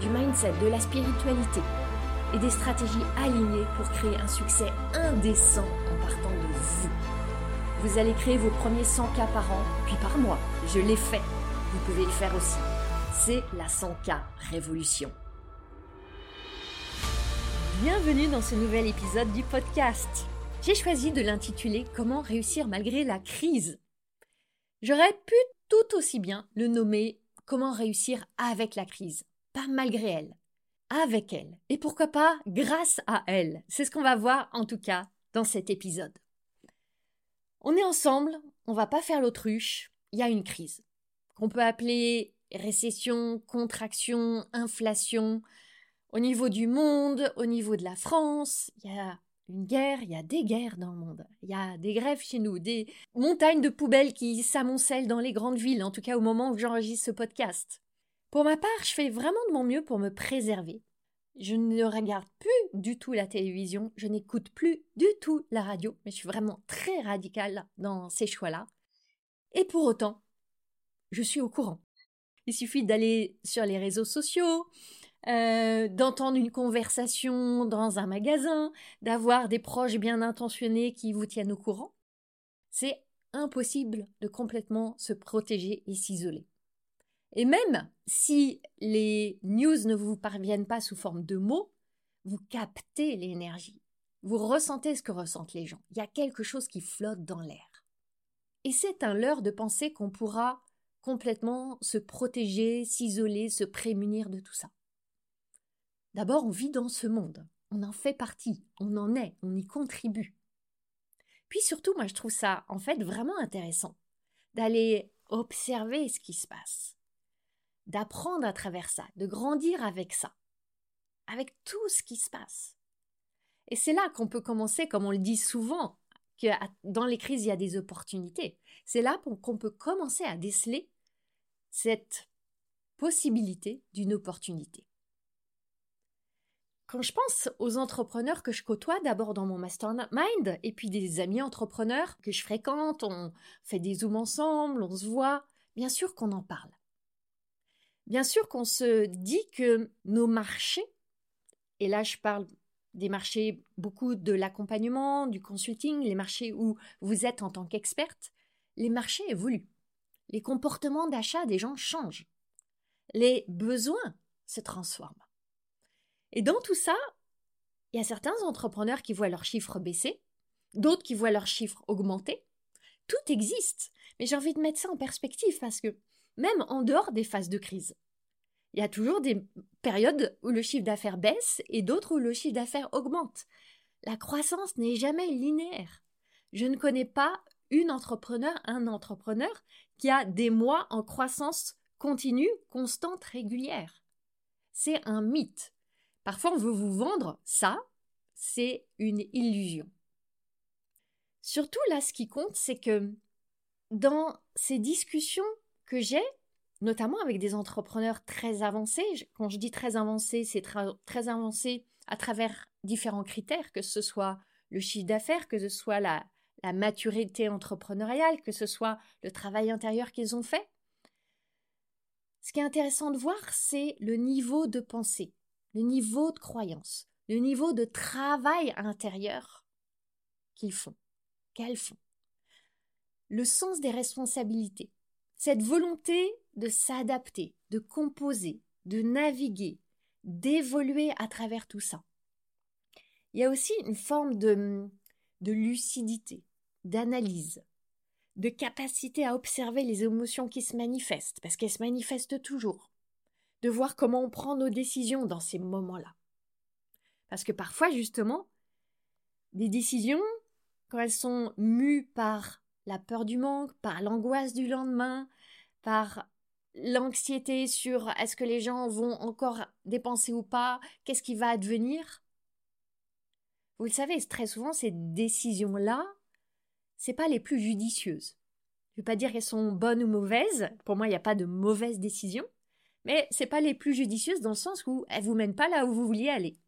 du mindset, de la spiritualité et des stratégies alignées pour créer un succès indécent en partant de vous. Vous allez créer vos premiers 100 k par an, puis par mois. Je l'ai fait. Vous pouvez le faire aussi. C'est la 100K Révolution. Bienvenue dans ce nouvel épisode du podcast. J'ai choisi de l'intituler Comment réussir malgré la crise. J'aurais pu tout aussi bien le nommer Comment réussir avec la crise, pas malgré elle, avec elle, et pourquoi pas grâce à elle. C'est ce qu'on va voir en tout cas dans cet épisode. On est ensemble, on va pas faire l'autruche, il y a une crise qu'on peut appeler récession, contraction, inflation, au niveau du monde, au niveau de la France, il y a une guerre, il y a des guerres dans le monde. Il y a des grèves chez nous, des montagnes de poubelles qui s'amoncellent dans les grandes villes, en tout cas au moment où j'enregistre ce podcast. Pour ma part, je fais vraiment de mon mieux pour me préserver. Je ne regarde plus du tout la télévision, je n'écoute plus du tout la radio, mais je suis vraiment très radicale dans ces choix-là. Et pour autant, je suis au courant. Il suffit d'aller sur les réseaux sociaux, euh, d'entendre une conversation dans un magasin, d'avoir des proches bien intentionnés qui vous tiennent au courant. C'est impossible de complètement se protéger et s'isoler. Et même si les news ne vous parviennent pas sous forme de mots, vous captez l'énergie. Vous ressentez ce que ressentent les gens. Il y a quelque chose qui flotte dans l'air. Et c'est un leurre de penser qu'on pourra complètement se protéger, s'isoler, se prémunir de tout ça. D'abord, on vit dans ce monde, on en fait partie, on en est, on y contribue. Puis surtout, moi je trouve ça en fait vraiment intéressant d'aller observer ce qui se passe, d'apprendre à travers ça, de grandir avec ça, avec tout ce qui se passe. Et c'est là qu'on peut commencer, comme on le dit souvent, que dans les crises, il y a des opportunités. C'est là qu'on peut commencer à déceler cette possibilité d'une opportunité. Quand je pense aux entrepreneurs que je côtoie d'abord dans mon mastermind et puis des amis entrepreneurs que je fréquente, on fait des zooms ensemble, on se voit, bien sûr qu'on en parle. Bien sûr qu'on se dit que nos marchés, et là je parle des marchés beaucoup de l'accompagnement, du consulting, les marchés où vous êtes en tant qu'experte, les marchés évoluent. Les comportements d'achat des gens changent. Les besoins se transforment. Et dans tout ça, il y a certains entrepreneurs qui voient leurs chiffres baisser, d'autres qui voient leurs chiffres augmenter. Tout existe, mais j'ai envie de mettre ça en perspective parce que même en dehors des phases de crise, il y a toujours des périodes où le chiffre d'affaires baisse et d'autres où le chiffre d'affaires augmente. La croissance n'est jamais linéaire. Je ne connais pas une entrepreneur, un entrepreneur qui a des mois en croissance continue, constante, régulière. C'est un mythe. Parfois, on veut vous vendre ça, c'est une illusion. Surtout là, ce qui compte, c'est que dans ces discussions que j'ai, notamment avec des entrepreneurs très avancés, quand je dis très avancés, c'est très avancé à travers différents critères, que ce soit le chiffre d'affaires, que ce soit la, la maturité entrepreneuriale, que ce soit le travail intérieur qu'ils ont fait. Ce qui est intéressant de voir, c'est le niveau de pensée le niveau de croyance, le niveau de travail intérieur qu'ils font, qu'elles font. Le sens des responsabilités, cette volonté de s'adapter, de composer, de naviguer, d'évoluer à travers tout ça. Il y a aussi une forme de, de lucidité, d'analyse, de capacité à observer les émotions qui se manifestent, parce qu'elles se manifestent toujours de voir comment on prend nos décisions dans ces moments-là. Parce que parfois, justement, des décisions, quand elles sont mues par la peur du manque, par l'angoisse du lendemain, par l'anxiété sur est-ce que les gens vont encore dépenser ou pas, qu'est-ce qui va advenir. Vous le savez, très souvent, ces décisions-là, c'est pas les plus judicieuses. Je ne veux pas dire qu'elles sont bonnes ou mauvaises. Pour moi, il n'y a pas de mauvaise décision. Mais c'est pas les plus judicieuses dans le sens où elles vous mènent pas là où vous vouliez aller.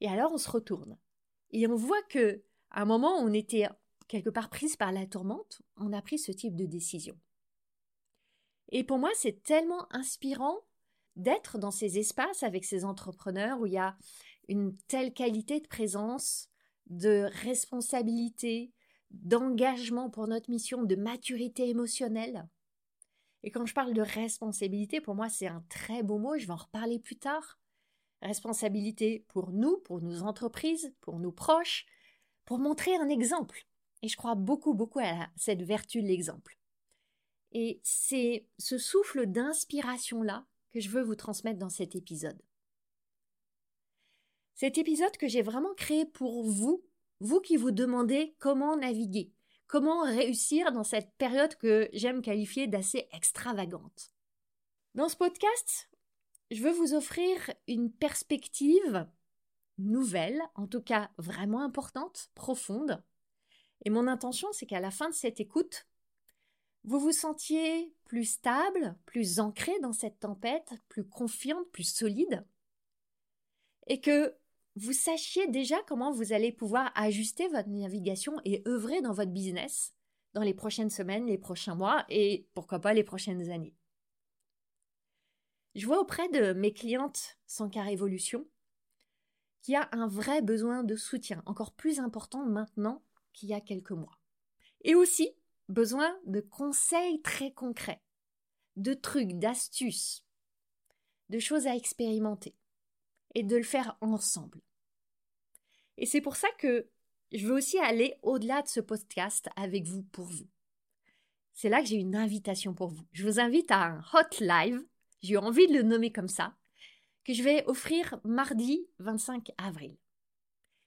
Et alors, on se retourne. Et on voit que, à un moment on était quelque part prise par la tourmente, on a pris ce type de décision. Et pour moi, c'est tellement inspirant d'être dans ces espaces avec ces entrepreneurs où il y a une telle qualité de présence, de responsabilité, d'engagement pour notre mission, de maturité émotionnelle. Et quand je parle de responsabilité, pour moi, c'est un très beau mot, je vais en reparler plus tard. Responsabilité pour nous, pour nos entreprises, pour nos proches, pour montrer un exemple. Et je crois beaucoup, beaucoup à cette vertu de l'exemple. Et c'est ce souffle d'inspiration-là que je veux vous transmettre dans cet épisode. Cet épisode que j'ai vraiment créé pour vous, vous qui vous demandez comment naviguer, comment réussir dans cette période que j'aime qualifier d'assez extravagante. Dans ce podcast, je veux vous offrir une perspective nouvelle, en tout cas vraiment importante, profonde. Et mon intention, c'est qu'à la fin de cette écoute, vous vous sentiez plus stable, plus ancré dans cette tempête, plus confiante, plus solide, et que vous sachiez déjà comment vous allez pouvoir ajuster votre navigation et œuvrer dans votre business dans les prochaines semaines, les prochains mois et pourquoi pas les prochaines années. Je vois auprès de mes clientes sans car évolution qu'il y a un vrai besoin de soutien, encore plus important maintenant qu'il y a quelques mois. Et aussi besoin de conseils très concrets, de trucs, d'astuces, de choses à expérimenter et de le faire ensemble. Et c'est pour ça que je veux aussi aller au-delà de ce podcast avec vous pour vous. C'est là que j'ai une invitation pour vous. Je vous invite à un hot live, j'ai envie de le nommer comme ça, que je vais offrir mardi 25 avril.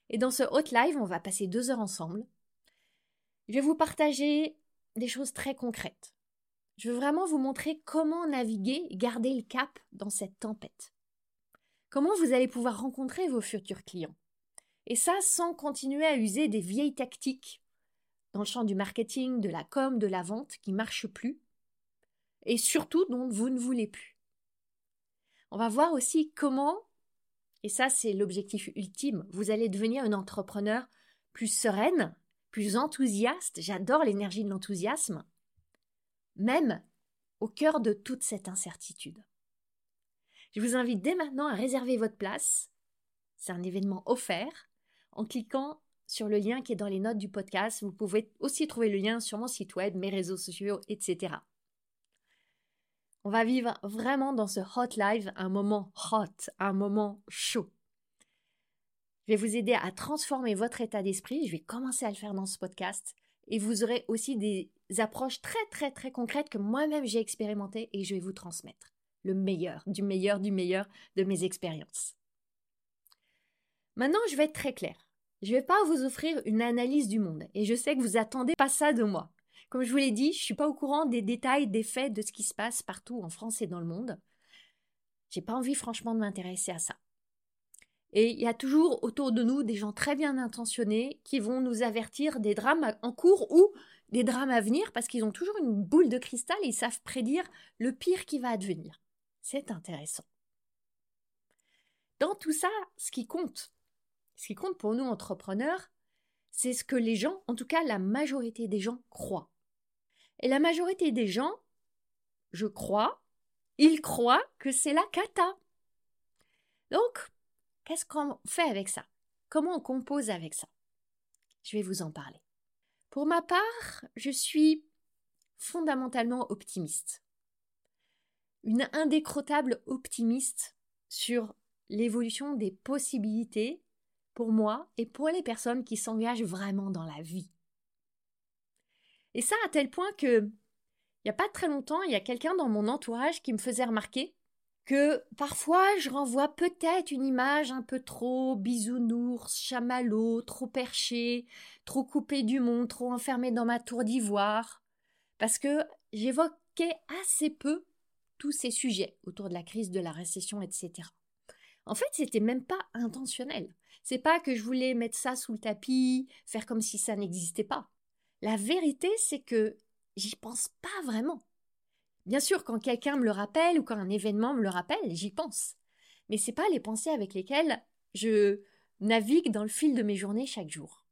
Et dans ce hot live, on va passer deux heures ensemble. Je vais vous partager des choses très concrètes. Je veux vraiment vous montrer comment naviguer garder le cap dans cette tempête. Comment vous allez pouvoir rencontrer vos futurs clients? Et ça sans continuer à user des vieilles tactiques dans le champ du marketing, de la com, de la vente qui ne marchent plus et surtout dont vous ne voulez plus. On va voir aussi comment, et ça c'est l'objectif ultime, vous allez devenir une entrepreneur plus sereine, plus enthousiaste, j'adore l'énergie de l'enthousiasme, même au cœur de toute cette incertitude. Je vous invite dès maintenant à réserver votre place. C'est un événement offert. En cliquant sur le lien qui est dans les notes du podcast, vous pouvez aussi trouver le lien sur mon site web, mes réseaux sociaux, etc. On va vivre vraiment dans ce hot live un moment hot, un moment chaud. Je vais vous aider à transformer votre état d'esprit. Je vais commencer à le faire dans ce podcast. Et vous aurez aussi des approches très très très concrètes que moi-même j'ai expérimentées et je vais vous transmettre le meilleur, du meilleur, du meilleur de mes expériences. Maintenant, je vais être très claire. Je ne vais pas vous offrir une analyse du monde et je sais que vous attendez pas ça de moi. Comme je vous l'ai dit, je ne suis pas au courant des détails, des faits, de ce qui se passe partout en France et dans le monde. J'ai pas envie franchement de m'intéresser à ça. Et il y a toujours autour de nous des gens très bien intentionnés qui vont nous avertir des drames en cours ou des drames à venir parce qu'ils ont toujours une boule de cristal et ils savent prédire le pire qui va advenir. C'est intéressant. Dans tout ça, ce qui compte, ce qui compte pour nous entrepreneurs, c'est ce que les gens, en tout cas la majorité des gens, croient. Et la majorité des gens, je crois, ils croient que c'est la cata. Donc, Qu'est-ce qu'on fait avec ça? Comment on compose avec ça? Je vais vous en parler. Pour ma part, je suis fondamentalement optimiste. Une indécrottable optimiste sur l'évolution des possibilités pour moi et pour les personnes qui s'engagent vraiment dans la vie. Et ça à tel point que, il n'y a pas très longtemps, il y a quelqu'un dans mon entourage qui me faisait remarquer que parfois je renvoie peut-être une image un peu trop bisounours, chamallow, trop perché, trop coupé du monde, trop enfermé dans ma tour d'ivoire, parce que j'évoquais assez peu tous ces sujets autour de la crise, de la récession, etc. En fait, c'était même pas intentionnel. C'est pas que je voulais mettre ça sous le tapis, faire comme si ça n'existait pas. La vérité, c'est que j'y pense pas vraiment. Bien sûr, quand quelqu'un me le rappelle ou quand un événement me le rappelle, j'y pense. Mais c'est pas les pensées avec lesquelles je navigue dans le fil de mes journées chaque jour.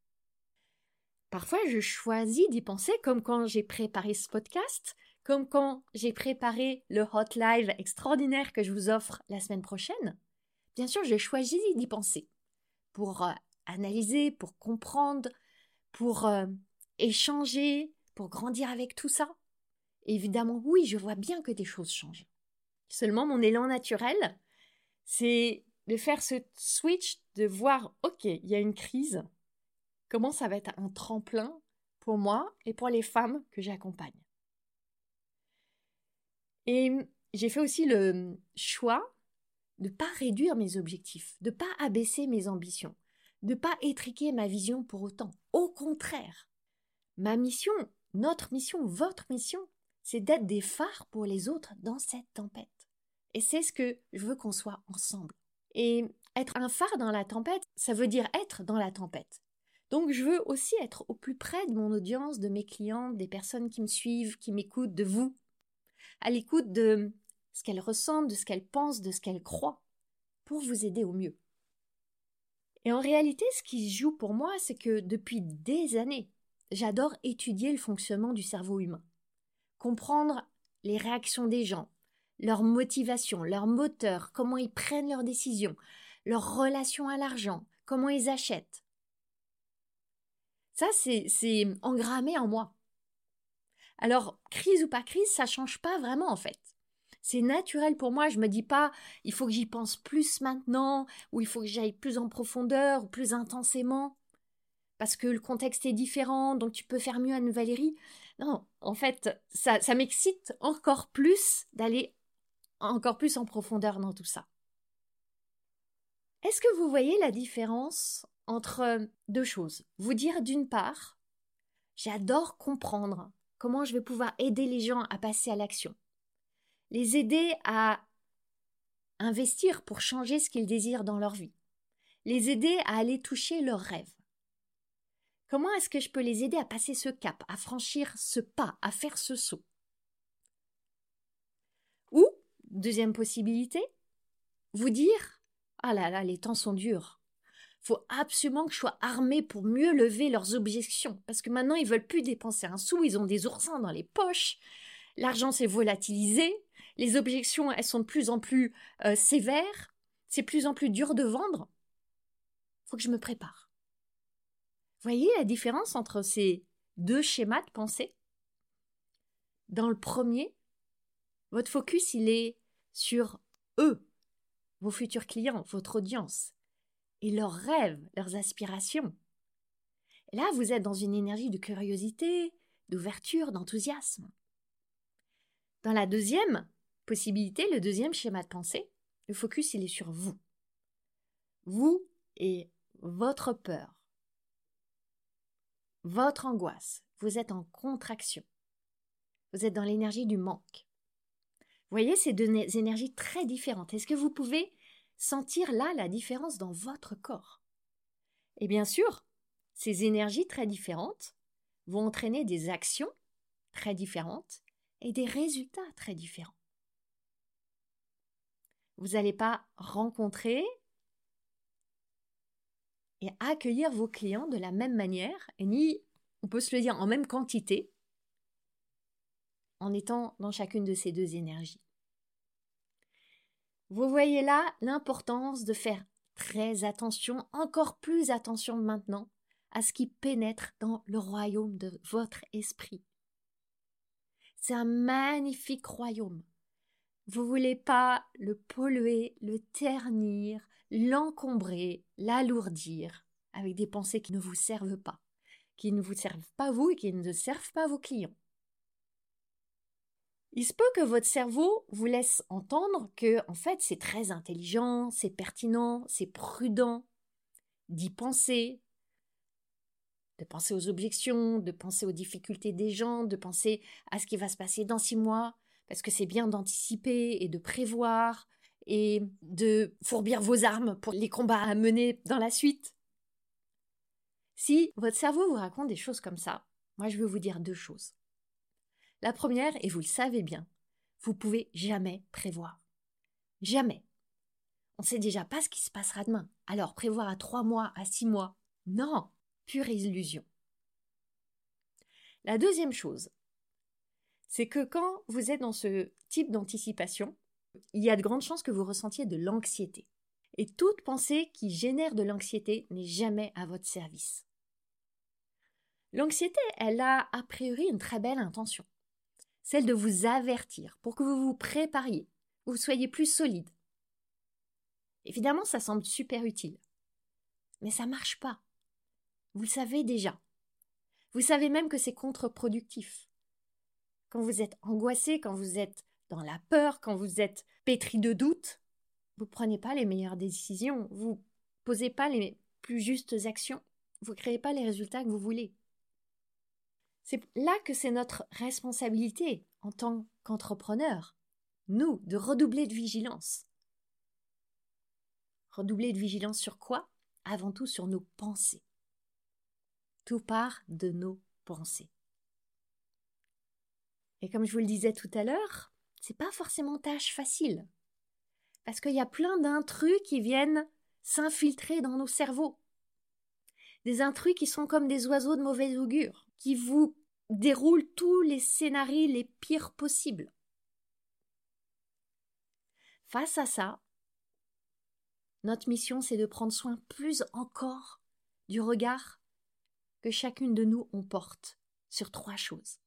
Parfois, je choisis d'y penser comme quand j'ai préparé ce podcast, comme quand j'ai préparé le hot live extraordinaire que je vous offre la semaine prochaine. Bien sûr, j'ai choisi d'y penser pour euh, analyser, pour comprendre, pour euh, échanger, pour grandir avec tout ça. Évidemment, oui, je vois bien que des choses changent. Seulement, mon élan naturel, c'est de faire ce switch, de voir, ok, il y a une crise, comment ça va être un tremplin pour moi et pour les femmes que j'accompagne? Et j'ai fait aussi le choix de ne pas réduire mes objectifs, de ne pas abaisser mes ambitions, de ne pas étriquer ma vision pour autant. Au contraire, ma mission, notre mission, votre mission, c'est d'être des phares pour les autres dans cette tempête. Et c'est ce que je veux qu'on soit ensemble. Et être un phare dans la tempête, ça veut dire être dans la tempête. Donc je veux aussi être au plus près de mon audience, de mes clients, des personnes qui me suivent, qui m'écoutent, de vous, à l'écoute de ce qu'elles ressentent, de ce qu'elles pensent, de ce qu'elles croient, pour vous aider au mieux. Et en réalité, ce qui joue pour moi, c'est que depuis des années, j'adore étudier le fonctionnement du cerveau humain, comprendre les réactions des gens, leur motivation, leur moteur, comment ils prennent leurs décisions, leur relation à l'argent, comment ils achètent. Ça, c'est engrammé en moi. Alors, crise ou pas crise, ça change pas vraiment en fait. C'est naturel pour moi, je me dis pas il faut que j'y pense plus maintenant ou il faut que j'aille plus en profondeur ou plus intensément parce que le contexte est différent, donc tu peux faire mieux à Valérie. Non, en fait, ça, m'excite encore plus d'aller encore plus en profondeur dans tout ça. Est-ce que vous voyez la différence entre deux choses? Vous dire d'une part, j'adore comprendre comment je vais pouvoir aider les gens à passer à l'action, les aider à investir pour changer ce qu'ils désirent dans leur vie, les aider à aller toucher leurs rêves. Comment est-ce que je peux les aider à passer ce cap, à franchir ce pas, à faire ce saut? Ou Deuxième possibilité, vous dire Ah là là, les temps sont durs. Faut absolument que je sois armé pour mieux lever leurs objections, parce que maintenant ils veulent plus dépenser un sou, ils ont des oursins dans les poches, l'argent s'est volatilisé, les objections elles sont de plus en plus euh, sévères, c'est plus en plus dur de vendre. Faut que je me prépare. Voyez la différence entre ces deux schémas de pensée? Dans le premier, votre focus, il est sur eux, vos futurs clients, votre audience, et leurs rêves, leurs aspirations. Là, vous êtes dans une énergie de curiosité, d'ouverture, d'enthousiasme. Dans la deuxième possibilité, le deuxième schéma de pensée, le focus, il est sur vous. Vous et votre peur, votre angoisse. Vous êtes en contraction. Vous êtes dans l'énergie du manque. Vous voyez, c'est deux énergies très différentes. Est-ce que vous pouvez sentir là la différence dans votre corps? Et bien sûr, ces énergies très différentes vont entraîner des actions très différentes et des résultats très différents. Vous n'allez pas rencontrer et accueillir vos clients de la même manière, et ni, on peut se le dire, en même quantité, en étant dans chacune de ces deux énergies. Vous voyez là l'importance de faire très attention, encore plus attention maintenant, à ce qui pénètre dans le royaume de votre esprit. C'est un magnifique royaume. Vous voulez pas le polluer, le ternir, l'encombrer, l'alourdir avec des pensées qui ne vous servent pas, qui ne vous servent pas vous et qui ne servent pas vos clients. Il se peut que votre cerveau vous laisse entendre que, en fait, c'est très intelligent, c'est pertinent, c'est prudent d'y penser, de penser aux objections, de penser aux difficultés des gens, de penser à ce qui va se passer dans six mois, parce que c'est bien d'anticiper et de prévoir et de fourbir vos armes pour les combats à mener dans la suite. Si votre cerveau vous raconte des choses comme ça, moi je veux vous dire deux choses. La première, et vous le savez bien, vous pouvez jamais prévoir. Jamais. On ne sait déjà pas ce qui se passera demain. Alors prévoir à trois mois, à six mois, non, pure illusion. La deuxième chose, c'est que quand vous êtes dans ce type d'anticipation, il y a de grandes chances que vous ressentiez de l'anxiété. Et toute pensée qui génère de l'anxiété n'est jamais à votre service. L'anxiété, elle a a priori une très belle intention, celle de vous avertir pour que vous vous prépariez, vous soyez plus solide. Évidemment, ça semble super utile, mais ça marche pas. Vous le savez déjà. Vous savez même que c'est contre-productif. Quand vous êtes angoissé, quand vous êtes dans la peur, quand vous êtes pétri de doutes, vous ne prenez pas les meilleures décisions, vous posez pas les plus justes actions, vous ne créez pas les résultats que vous voulez. C'est là que c'est notre responsabilité en tant qu'entrepreneur, nous, de redoubler de vigilance. Redoubler de vigilance sur quoi? Avant tout sur nos pensées. Tout part de nos pensées. Et comme je vous le disais tout à l'heure, c'est pas forcément tâche facile. Parce qu'il y a plein d'intrus qui viennent s'infiltrer dans nos cerveaux. Des intrus qui sont comme des oiseaux de mauvais augure, qui vous déroulent tous les scénarios les pires possibles. Face à ça, notre mission, c'est de prendre soin plus encore du regard que chacune de nous porte sur trois choses.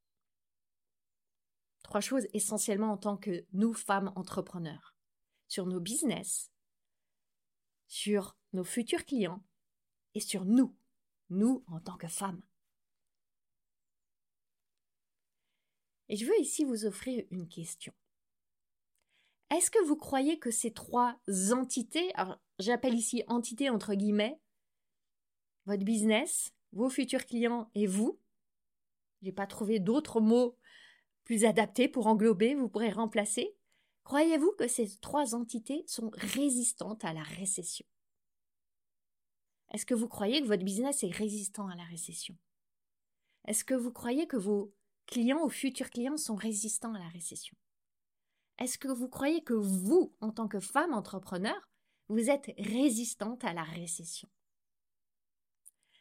Trois choses essentiellement en tant que nous, femmes entrepreneurs. Sur nos business, sur nos futurs clients et sur nous, nous en tant que femmes. Et je veux ici vous offrir une question. Est-ce que vous croyez que ces trois entités, alors j'appelle ici entités entre guillemets, votre business, vos futurs clients et vous, j'ai pas trouvé d'autres mots plus adapté pour englober, vous pourrez remplacer. Croyez-vous que ces trois entités sont résistantes à la récession? Est-ce que vous croyez que votre business est résistant à la récession? Est-ce que vous croyez que vos clients ou futurs clients sont résistants à la récession? Est-ce que vous croyez que vous, en tant que femme entrepreneur, vous êtes résistante à la récession?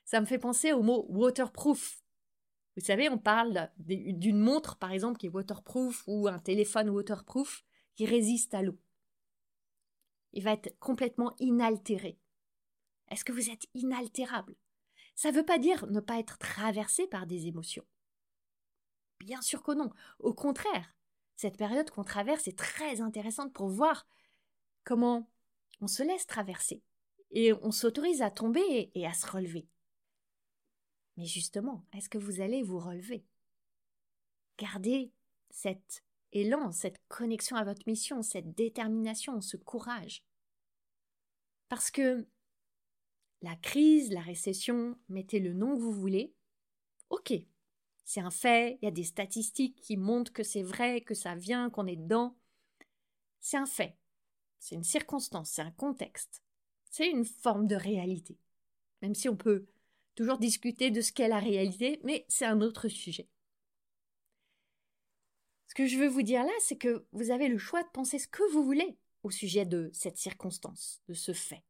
Ça me fait penser au mot waterproof. Vous savez, on parle d'une montre, par exemple, qui est waterproof ou un téléphone waterproof qui résiste à l'eau. Il va être complètement inaltéré. Est-ce que vous êtes inaltérable? Ça ne veut pas dire ne pas être traversé par des émotions. Bien sûr que non. Au contraire, cette période qu'on traverse est très intéressante pour voir comment on se laisse traverser et on s'autorise à tomber et à se relever. Mais justement, est-ce que vous allez vous relever? Gardez cet élan, cette connexion à votre mission, cette détermination, ce courage. Parce que la crise, la récession, mettez le nom que vous voulez, ok, c'est un fait, il y a des statistiques qui montrent que c'est vrai, que ça vient, qu'on est dedans. C'est un fait, c'est une circonstance, c'est un contexte, c'est une forme de réalité. Même si on peut toujours discuter de ce qu'est la réalité, mais c'est un autre sujet. Ce que je veux vous dire là, c'est que vous avez le choix de penser ce que vous voulez au sujet de cette circonstance, de ce fait.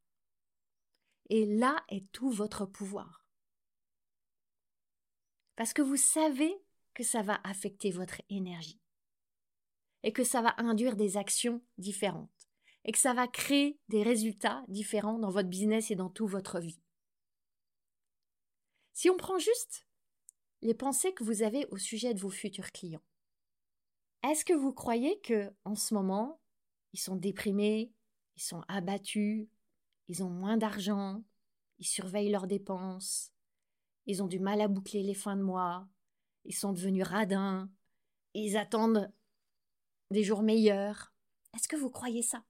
Et là est tout votre pouvoir. Parce que vous savez que ça va affecter votre énergie. Et que ça va induire des actions différentes. Et que ça va créer des résultats différents dans votre business et dans toute votre vie. Si on prend juste les pensées que vous avez au sujet de vos futurs clients, est-ce que vous croyez que en ce moment, ils sont déprimés, ils sont abattus, ils ont moins d'argent, ils surveillent leurs dépenses, ils ont du mal à boucler les fins de mois, ils sont devenus radins, ils attendent des jours meilleurs? Est-ce que vous croyez ça?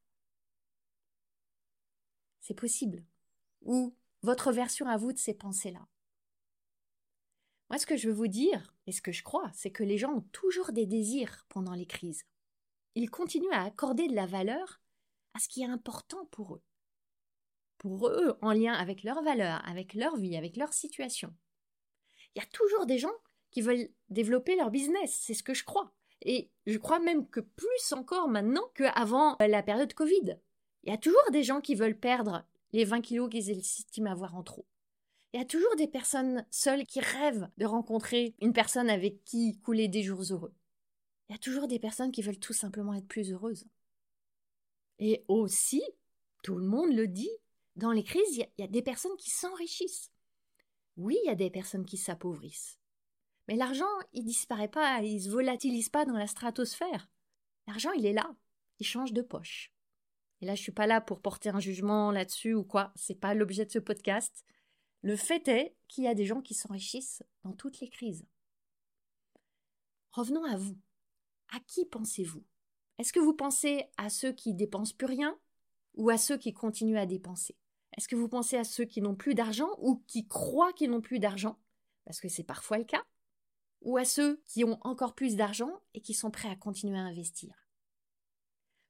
C'est possible. Ou votre version à vous de ces pensées-là. Moi, ce que je veux vous dire, et ce que je crois, c'est que les gens ont toujours des désirs pendant les crises. Ils continuent à accorder de la valeur à ce qui est important pour eux. Pour eux, en lien avec leurs valeurs, avec leur vie, avec leur situation. Il y a toujours des gens qui veulent développer leur business, c'est ce que je crois. Et je crois même que plus encore maintenant qu'avant la période Covid. Il y a toujours des gens qui veulent perdre les 20 kilos qu'ils estiment avoir en trop. Il y a toujours des personnes seules qui rêvent de rencontrer une personne avec qui couler des jours heureux. Il y a toujours des personnes qui veulent tout simplement être plus heureuses. Et aussi, tout le monde le dit, dans les crises, il y a, des personnes qui s'enrichissent. Oui, il y a des personnes qui s'appauvrissent. Mais l'argent, il disparaît pas, il se volatilise pas dans la stratosphère. L'argent, il est là, il change de poche. Et là, je suis pas là pour porter un jugement là-dessus ou quoi, c'est pas l'objet de ce podcast. Le fait est qu'il y a des gens qui s'enrichissent dans toutes les crises. Revenons à vous. À qui pensez-vous? Est-ce que vous pensez à ceux qui dépensent plus rien ou à ceux qui continuent à dépenser? Est-ce que vous pensez à ceux qui n'ont plus d'argent ou qui croient qu'ils n'ont plus d'argent? Parce que c'est parfois le cas. Ou à ceux qui ont encore plus d'argent et qui sont prêts à continuer à investir?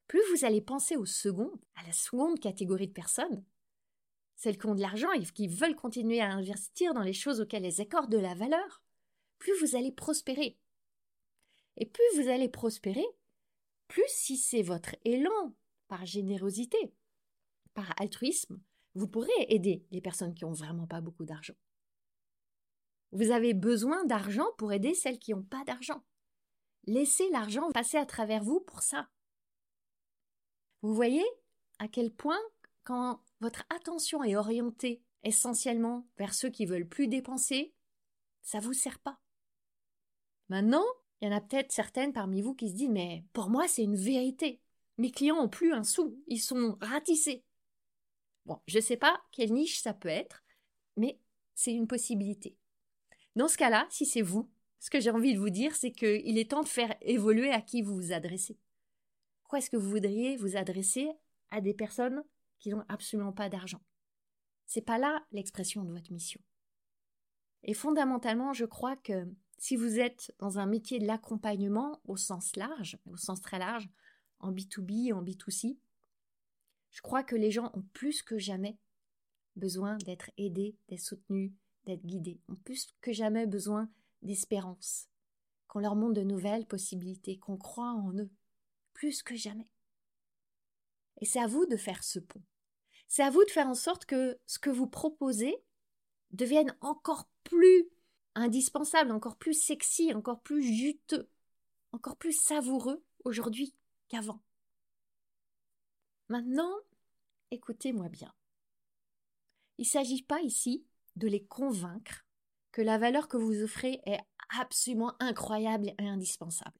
Plus vous allez penser au second, à la seconde catégorie de personnes, celles qui ont de l'argent et qui veulent continuer à investir dans les choses auxquelles elles accordent de la valeur, plus vous allez prospérer. Et plus vous allez prospérer, plus si c'est votre élan par générosité, par altruisme, vous pourrez aider les personnes qui n'ont vraiment pas beaucoup d'argent. Vous avez besoin d'argent pour aider celles qui n'ont pas d'argent. Laissez l'argent passer à travers vous pour ça. Vous voyez à quel point, quand votre attention est orientée essentiellement vers ceux qui veulent plus dépenser, ça vous sert pas. Maintenant, il y en a peut-être certaines parmi vous qui se disent mais pour moi c'est une vérité. Mes clients ont plus un sou, ils sont ratissés. Bon, je ne sais pas quelle niche ça peut être, mais c'est une possibilité. Dans ce cas-là, si c'est vous, ce que j'ai envie de vous dire, c'est qu'il est temps de faire évoluer à qui vous vous adressez. Pourquoi est-ce que vous voudriez vous adresser à des personnes qui n'ont absolument pas d'argent. C'est pas là l'expression de votre mission. Et fondamentalement, je crois que si vous êtes dans un métier de l'accompagnement au sens large, au sens très large, en B2B, en B2C, je crois que les gens ont plus que jamais besoin d'être aidés, d'être soutenus, d'être guidés, ont plus que jamais besoin d'espérance, qu'on leur montre de nouvelles possibilités, qu'on croit en eux, plus que jamais. Et c'est à vous de faire ce pont. C'est à vous de faire en sorte que ce que vous proposez devienne encore plus indispensable, encore plus sexy, encore plus juteux, encore plus savoureux aujourd'hui qu'avant. Maintenant, écoutez-moi bien. Il ne s'agit pas ici de les convaincre que la valeur que vous offrez est absolument incroyable et indispensable.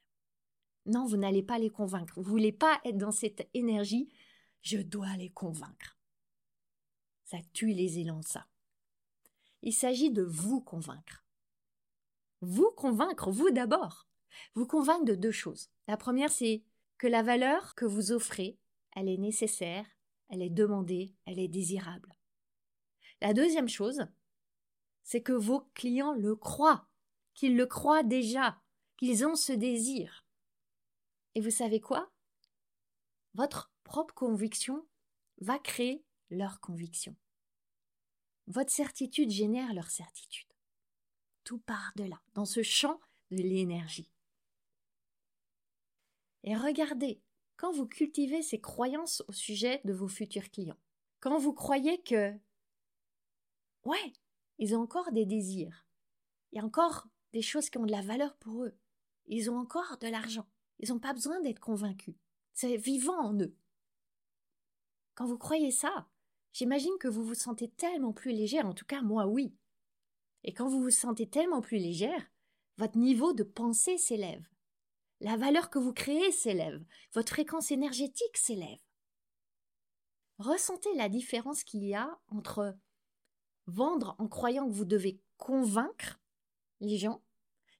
Non, vous n'allez pas les convaincre. Vous ne voulez pas être dans cette énergie je dois les convaincre. Ça tue les élans, ça. Il s'agit de vous convaincre. Vous convaincre, vous d'abord. Vous convaincre de deux choses. La première, c'est que la valeur que vous offrez, elle est nécessaire, elle est demandée, elle est désirable. La deuxième chose, c'est que vos clients le croient, qu'ils le croient déjà, qu'ils ont ce désir. Et vous savez quoi? Votre propre conviction va créer leur conviction. Votre certitude génère leur certitude. Tout part de là, dans ce champ de l'énergie. Et regardez, quand vous cultivez ces croyances au sujet de vos futurs clients, quand vous croyez que, ouais, ils ont encore des désirs, il y a encore des choses qui ont de la valeur pour eux, ils ont encore de l'argent, ils n'ont pas besoin d'être convaincus, c'est vivant en eux. Quand vous croyez ça, j'imagine que vous vous sentez tellement plus légère, en tout cas moi oui. Et quand vous vous sentez tellement plus légère, votre niveau de pensée s'élève. La valeur que vous créez s'élève, votre fréquence énergétique s'élève. Ressentez la différence qu'il y a entre vendre en croyant que vous devez convaincre les gens,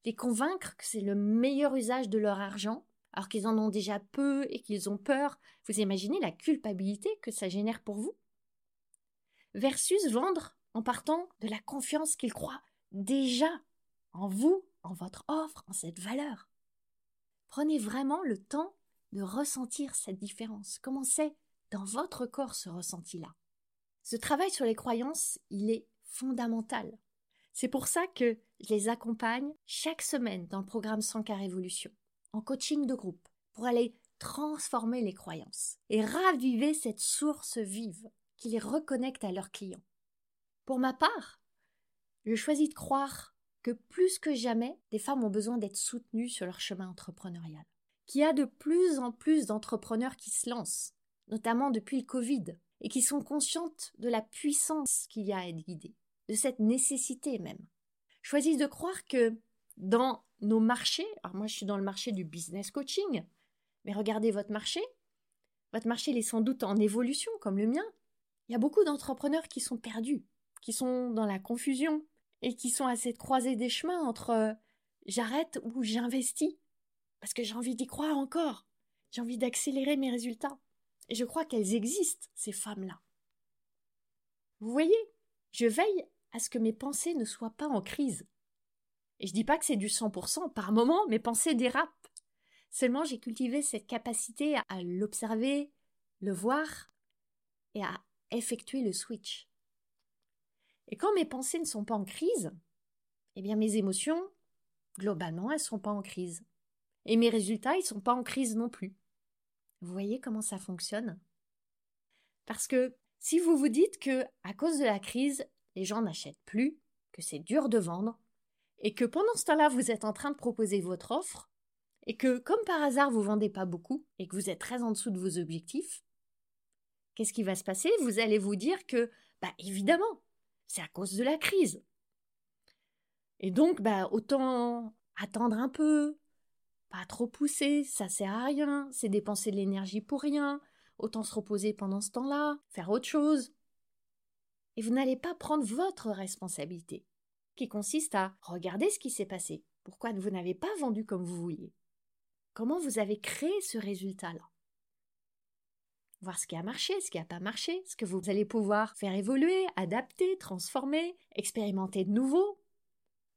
les convaincre que c'est le meilleur usage de leur argent, alors qu'ils en ont déjà peu et qu'ils ont peur. Vous imaginez la culpabilité que ça génère pour vous? Versus vendre en partant de la confiance qu'ils croient déjà en vous, en votre offre, en cette valeur. Prenez vraiment le temps de ressentir cette différence. Comment c'est dans votre corps ce ressenti-là? Ce travail sur les croyances, il est fondamental. C'est pour ça que je les accompagne chaque semaine dans le programme 100 Révolution, en coaching de groupe, pour aller transformer les croyances et raviver cette source vive qui les reconnecte à leurs clients. Pour ma part, je choisis de croire que plus que jamais, des femmes ont besoin d'être soutenues sur leur chemin entrepreneurial. Qu'il y a de plus en plus d'entrepreneurs qui se lancent, notamment depuis le Covid, et qui sont conscientes de la puissance qu'il y a à être guidées, de cette nécessité même. Choisissent de croire que dans nos marchés, alors moi je suis dans le marché du business coaching, mais regardez votre marché, votre marché est sans doute en évolution comme le mien. Il y a beaucoup d'entrepreneurs qui sont perdus, qui sont dans la confusion, et qui sont à cette croisée des chemins entre euh, j'arrête ou j'investis parce que j'ai envie d'y croire encore. J'ai envie d'accélérer mes résultats. Et je crois qu'elles existent, ces femmes-là. Vous voyez, je veille à ce que mes pensées ne soient pas en crise. Et je dis pas que c'est du 100%, par moment, mes pensées dérapent. Seulement, j'ai cultivé cette capacité à l'observer, le voir et à effectuer le switch. Et quand mes pensées ne sont pas en crise, eh bien mes émotions, globalement, elles ne sont pas en crise. Et mes résultats, ils ne sont pas en crise non plus. Vous voyez comment ça fonctionne? Parce que si vous vous dites que, à cause de la crise, les gens n'achètent plus, que c'est dur de vendre, et que pendant ce temps-là, vous êtes en train de proposer votre offre, et que, comme par hasard, vous vendez pas beaucoup, et que vous êtes très en dessous de vos objectifs, qu'est-ce qui va se passer? Vous allez vous dire que, bah évidemment, c'est à cause de la crise. Et donc, bah, autant attendre un peu, pas trop pousser, ça sert à rien, c'est dépenser de l'énergie pour rien, autant se reposer pendant ce temps-là, faire autre chose. Et vous n'allez pas prendre votre responsabilité, qui consiste à regarder ce qui s'est passé, pourquoi vous n'avez pas vendu comme vous vouliez, comment vous avez créé ce résultat-là? Voir ce qui a marché, ce qui n'a pas marché, ce que vous allez pouvoir faire évoluer, adapter, transformer, expérimenter de nouveau,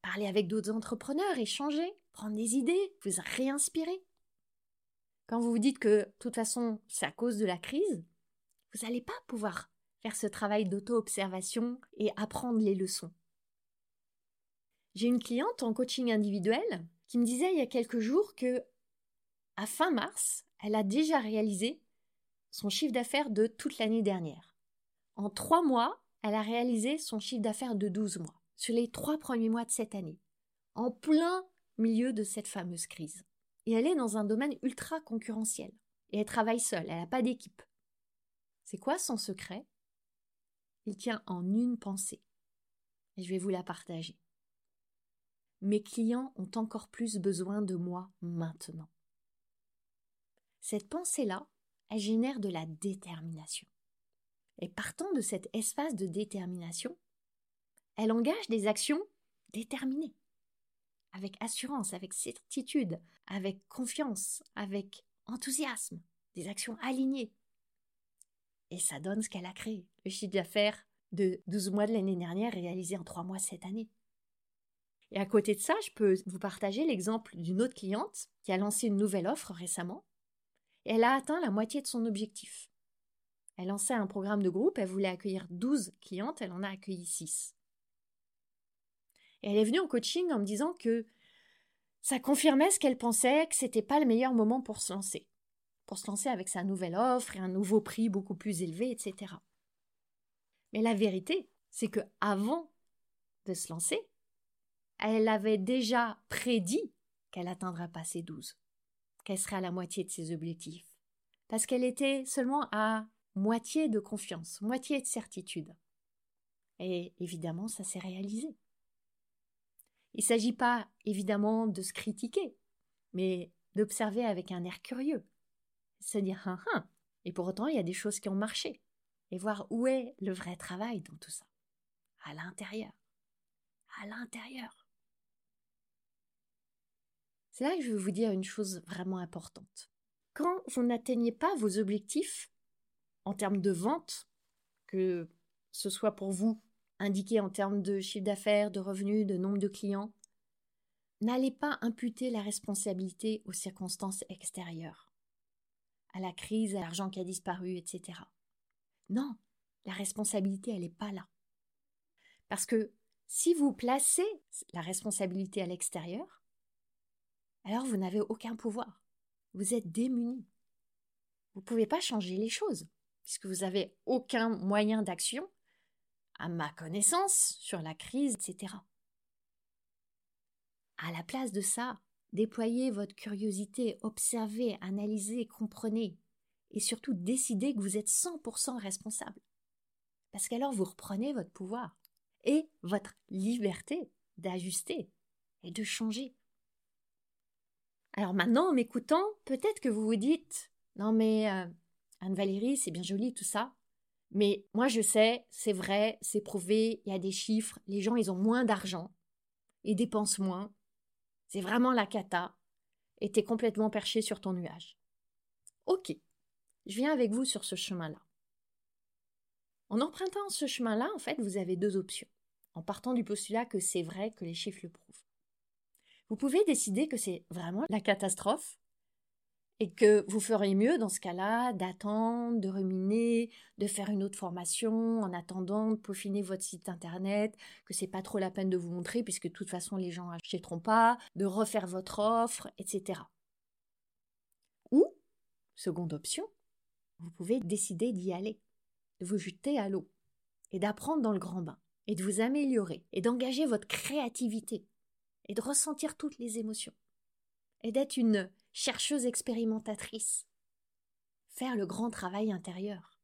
parler avec d'autres entrepreneurs, échanger, prendre des idées, vous réinspirer. Quand vous vous dites que, de toute façon, c'est à cause de la crise, vous n'allez pas pouvoir faire ce travail d'auto-observation et apprendre les leçons. J'ai une cliente en coaching individuel qui me disait il y a quelques jours que, à fin mars, elle a déjà réalisé son chiffre d'affaires de toute l'année dernière. En trois mois, elle a réalisé son chiffre d'affaires de 12 mois, sur les trois premiers mois de cette année, en plein milieu de cette fameuse crise. Et elle est dans un domaine ultra concurrentiel. Et elle travaille seule, elle n'a pas d'équipe. C'est quoi son secret? Il tient en une pensée. Et je vais vous la partager. Mes clients ont encore plus besoin de moi maintenant. Cette pensée-là, elle génère de la détermination. Et partant de cet espace de détermination, elle engage des actions déterminées, avec assurance, avec certitude, avec confiance, avec enthousiasme, des actions alignées. Et ça donne ce qu'elle a créé, le chiffre d'affaires de 12 mois de l'année dernière réalisé en 3 mois cette année. Et à côté de ça, je peux vous partager l'exemple d'une autre cliente qui a lancé une nouvelle offre récemment elle a atteint la moitié de son objectif. Elle lançait un programme de groupe, elle voulait accueillir 12 clientes, elle en a accueilli 6. Et elle est venue au coaching en me disant que ça confirmait ce qu'elle pensait, que c'était pas le meilleur moment pour se lancer. Pour se lancer avec sa nouvelle offre et un nouveau prix beaucoup plus élevé, etc. Mais la vérité, c'est que avant de se lancer, elle avait déjà prédit qu'elle n'atteindrait pas ses 12 qu'elle serait à la moitié de ses objectifs, parce qu'elle était seulement à moitié de confiance, moitié de certitude. Et évidemment, ça s'est réalisé. Il ne s'agit pas évidemment de se critiquer, mais d'observer avec un air curieux, se dire hein, hein, et pour autant il y a des choses qui ont marché, et voir où est le vrai travail dans tout ça, à l'intérieur, à l'intérieur. C'est là que je veux vous dire une chose vraiment importante. Quand vous n'atteignez pas vos objectifs en termes de vente, que ce soit pour vous indiqué en termes de chiffre d'affaires, de revenus, de nombre de clients, n'allez pas imputer la responsabilité aux circonstances extérieures, à la crise, à l'argent qui a disparu, etc. Non, la responsabilité, elle n'est pas là. Parce que si vous placez la responsabilité à l'extérieur, alors vous n'avez aucun pouvoir. Vous êtes démuni. Vous ne pouvez pas changer les choses, puisque vous n'avez aucun moyen d'action, à ma connaissance, sur la crise, etc. À la place de ça, déployez votre curiosité, observez, analysez, comprenez, et surtout décidez que vous êtes 100% responsable. Parce qu'alors vous reprenez votre pouvoir et votre liberté d'ajuster et de changer. Alors maintenant, en m'écoutant, peut-être que vous vous dites Non, mais euh, Anne-Valérie, c'est bien joli tout ça. Mais moi, je sais, c'est vrai, c'est prouvé, il y a des chiffres, les gens, ils ont moins d'argent, ils dépensent moins. C'est vraiment la cata. Et t'es complètement perché sur ton nuage. Ok, je viens avec vous sur ce chemin-là. En empruntant ce chemin-là, en fait, vous avez deux options. En partant du postulat que c'est vrai que les chiffres le prouvent. Vous pouvez décider que c'est vraiment la catastrophe et que vous feriez mieux dans ce cas-là d'attendre, de ruminer, de faire une autre formation en attendant de peaufiner votre site internet, que c'est pas trop la peine de vous montrer puisque de toute façon les gens n'achèteront pas, de refaire votre offre, etc. Ou, seconde option, vous pouvez décider d'y aller, de vous jeter à l'eau et d'apprendre dans le grand bain et de vous améliorer et d'engager votre créativité et de ressentir toutes les émotions et d'être une chercheuse expérimentatrice. Faire le grand travail intérieur.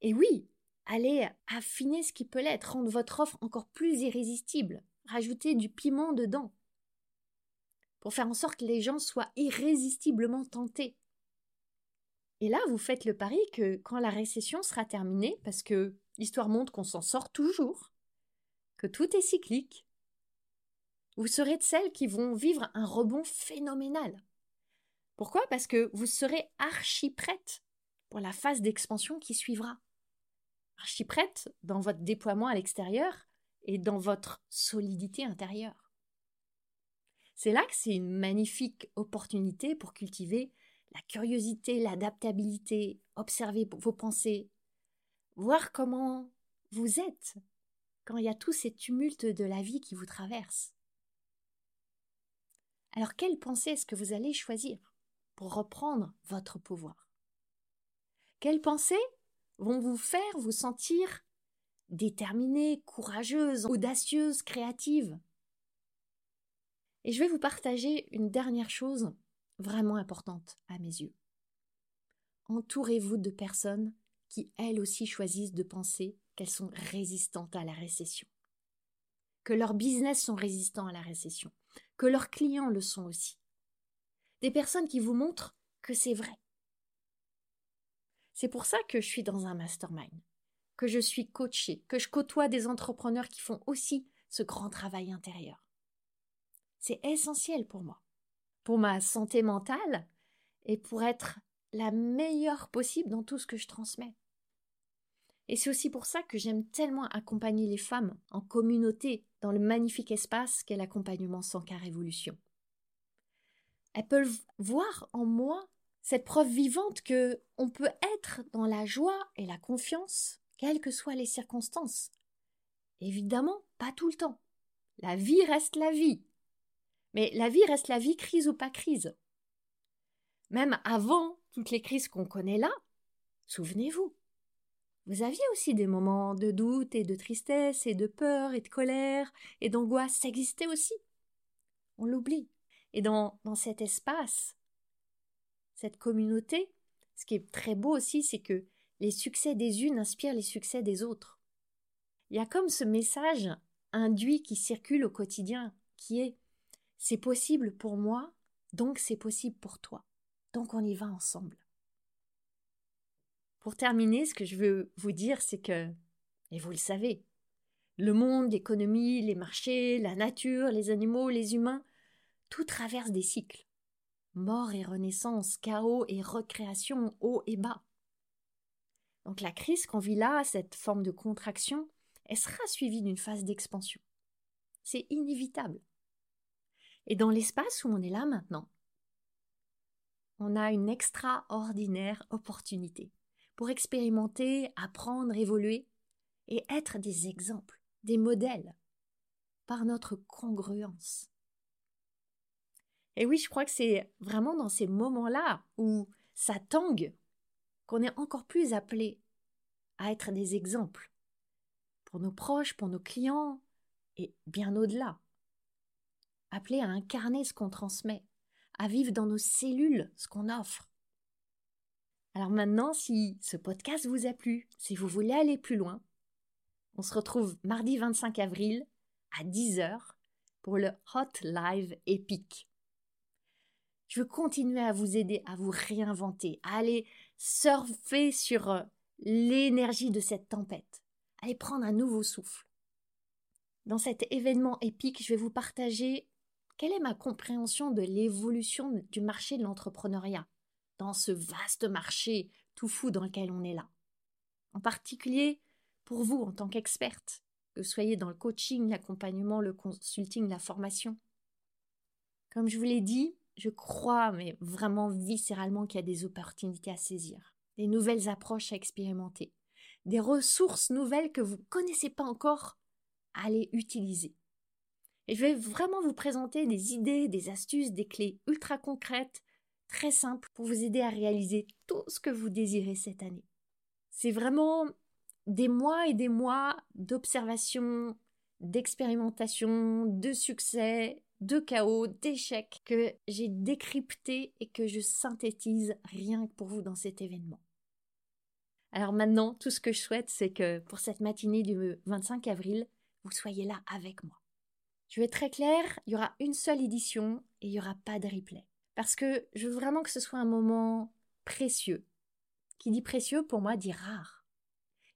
Et oui, allez affiner ce qui peut l'être, rendre votre offre encore plus irrésistible, rajouter du piment dedans, pour faire en sorte que les gens soient irrésistiblement tentés. Et là, vous faites le pari que quand la récession sera terminée, parce que l'histoire montre qu'on s'en sort toujours, que tout est cyclique, vous serez de celles qui vont vivre un rebond phénoménal. Pourquoi? Parce que vous serez archi prête pour la phase d'expansion qui suivra. Archi prête dans votre déploiement à l'extérieur et dans votre solidité intérieure. C'est là que c'est une magnifique opportunité pour cultiver la curiosité, l'adaptabilité, observer vos pensées, voir comment vous êtes quand il y a tous ces tumultes de la vie qui vous traversent. Alors quelle pensée est-ce que vous allez choisir pour reprendre votre pouvoir? Quelles pensées vont vous faire vous sentir déterminée, courageuse, audacieuse, créative Et je vais vous partager une dernière chose vraiment importante à mes yeux. Entourez-vous de personnes qui elles aussi choisissent de penser qu'elles sont résistantes à la récession, que leurs business sont résistants à la récession, que leurs clients le sont aussi. Des personnes qui vous montrent que c'est vrai. C'est pour ça que je suis dans un mastermind, que je suis coachée, que je côtoie des entrepreneurs qui font aussi ce grand travail intérieur. C'est essentiel pour moi, pour ma santé mentale et pour être la meilleure possible dans tout ce que je transmets. Et c'est aussi pour ça que j'aime tellement accompagner les femmes en communauté dans le magnifique espace qu'est l'accompagnement sans cas révolution. Elles peuvent voir en moi cette preuve vivante que on peut être dans la joie et la confiance, quelles que soient les circonstances. Évidemment, pas tout le temps. La vie reste la vie. Mais la vie reste la vie, crise ou pas crise. Même avant toutes les crises qu'on connaît là, souvenez-vous, vous aviez aussi des moments de doute et de tristesse et de peur et de colère et d'angoisse. Ça existait aussi. On l'oublie. Et dans, dans cet espace, cette communauté, ce qui est très beau aussi, c'est que les succès des unes inspirent les succès des autres. Il y a comme ce message induit qui circule au quotidien, qui est c'est possible pour moi, donc c'est possible pour toi. Donc on y va ensemble. Pour terminer, ce que je veux vous dire, c'est que, et vous le savez, le monde, l'économie, les marchés, la nature, les animaux, les humains, tout traverse des cycles. Mort et renaissance, chaos et recréation, haut et bas. Donc la crise qu'on vit là, cette forme de contraction, elle sera suivie d'une phase d'expansion. C'est inévitable. Et dans l'espace où on est là maintenant, on a une extraordinaire opportunité pour expérimenter, apprendre, évoluer et être des exemples, des modèles, par notre congruence. Et oui, je crois que c'est vraiment dans ces moments-là où ça tangue qu'on est encore plus appelé à être des exemples pour nos proches, pour nos clients et bien au-delà. Appelé à incarner ce qu'on transmet, à vivre dans nos cellules ce qu'on offre. Alors maintenant, si ce podcast vous a plu, si vous voulez aller plus loin, on se retrouve mardi 25 avril à 10h pour le Hot Live épique. Je veux continuer à vous aider à vous réinventer, à aller surfer sur euh, l'énergie de cette tempête, à aller prendre un nouveau souffle. Dans cet événement épique, je vais vous partager quelle est ma compréhension de l'évolution du marché de l'entrepreneuriat dans ce vaste marché tout fou dans lequel on est là. En particulier pour vous en tant qu'experte, que vous soyez dans le coaching, l'accompagnement, le consulting, la formation. Comme je vous l'ai dit, je crois, mais vraiment viscéralement, qu'il y a des opportunités à saisir, des nouvelles approches à expérimenter, des ressources nouvelles que vous ne connaissez pas encore à aller utiliser. Et je vais vraiment vous présenter des idées, des astuces, des clés ultra concrètes, très simples, pour vous aider à réaliser tout ce que vous désirez cette année. C'est vraiment des mois et des mois d'observation, d'expérimentation, de succès, de chaos, d'échecs que j'ai décrypté et que je synthétise rien que pour vous dans cet événement. Alors maintenant, tout ce que je souhaite, c'est que pour cette matinée du 25 avril, vous soyez là avec moi. Je vais être très clair, il y aura une seule édition et il n'y aura pas de replay. Parce que je veux vraiment que ce soit un moment précieux. Qui dit précieux, pour moi, dit rare.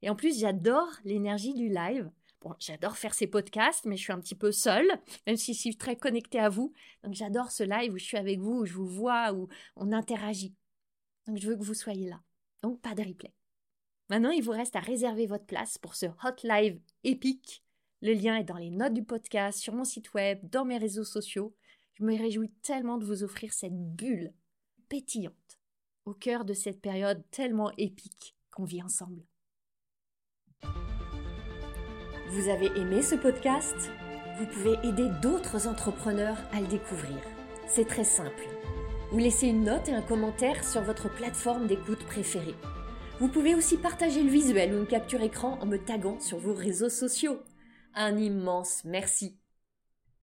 Et en plus, j'adore l'énergie du live. Bon, j'adore faire ces podcasts, mais je suis un petit peu seule, même si je suis très connectée à vous. Donc j'adore ce live où je suis avec vous, où je vous vois, où on interagit. Donc je veux que vous soyez là. Donc pas de replay. Maintenant, il vous reste à réserver votre place pour ce hot live épique. Le lien est dans les notes du podcast, sur mon site web, dans mes réseaux sociaux. Je me réjouis tellement de vous offrir cette bulle pétillante au cœur de cette période tellement épique qu'on vit ensemble. Vous avez aimé ce podcast? Vous pouvez aider d'autres entrepreneurs à le découvrir. C'est très simple. Vous laissez une note et un commentaire sur votre plateforme d'écoute préférée. Vous pouvez aussi partager le visuel ou une capture écran en me taguant sur vos réseaux sociaux. Un immense merci.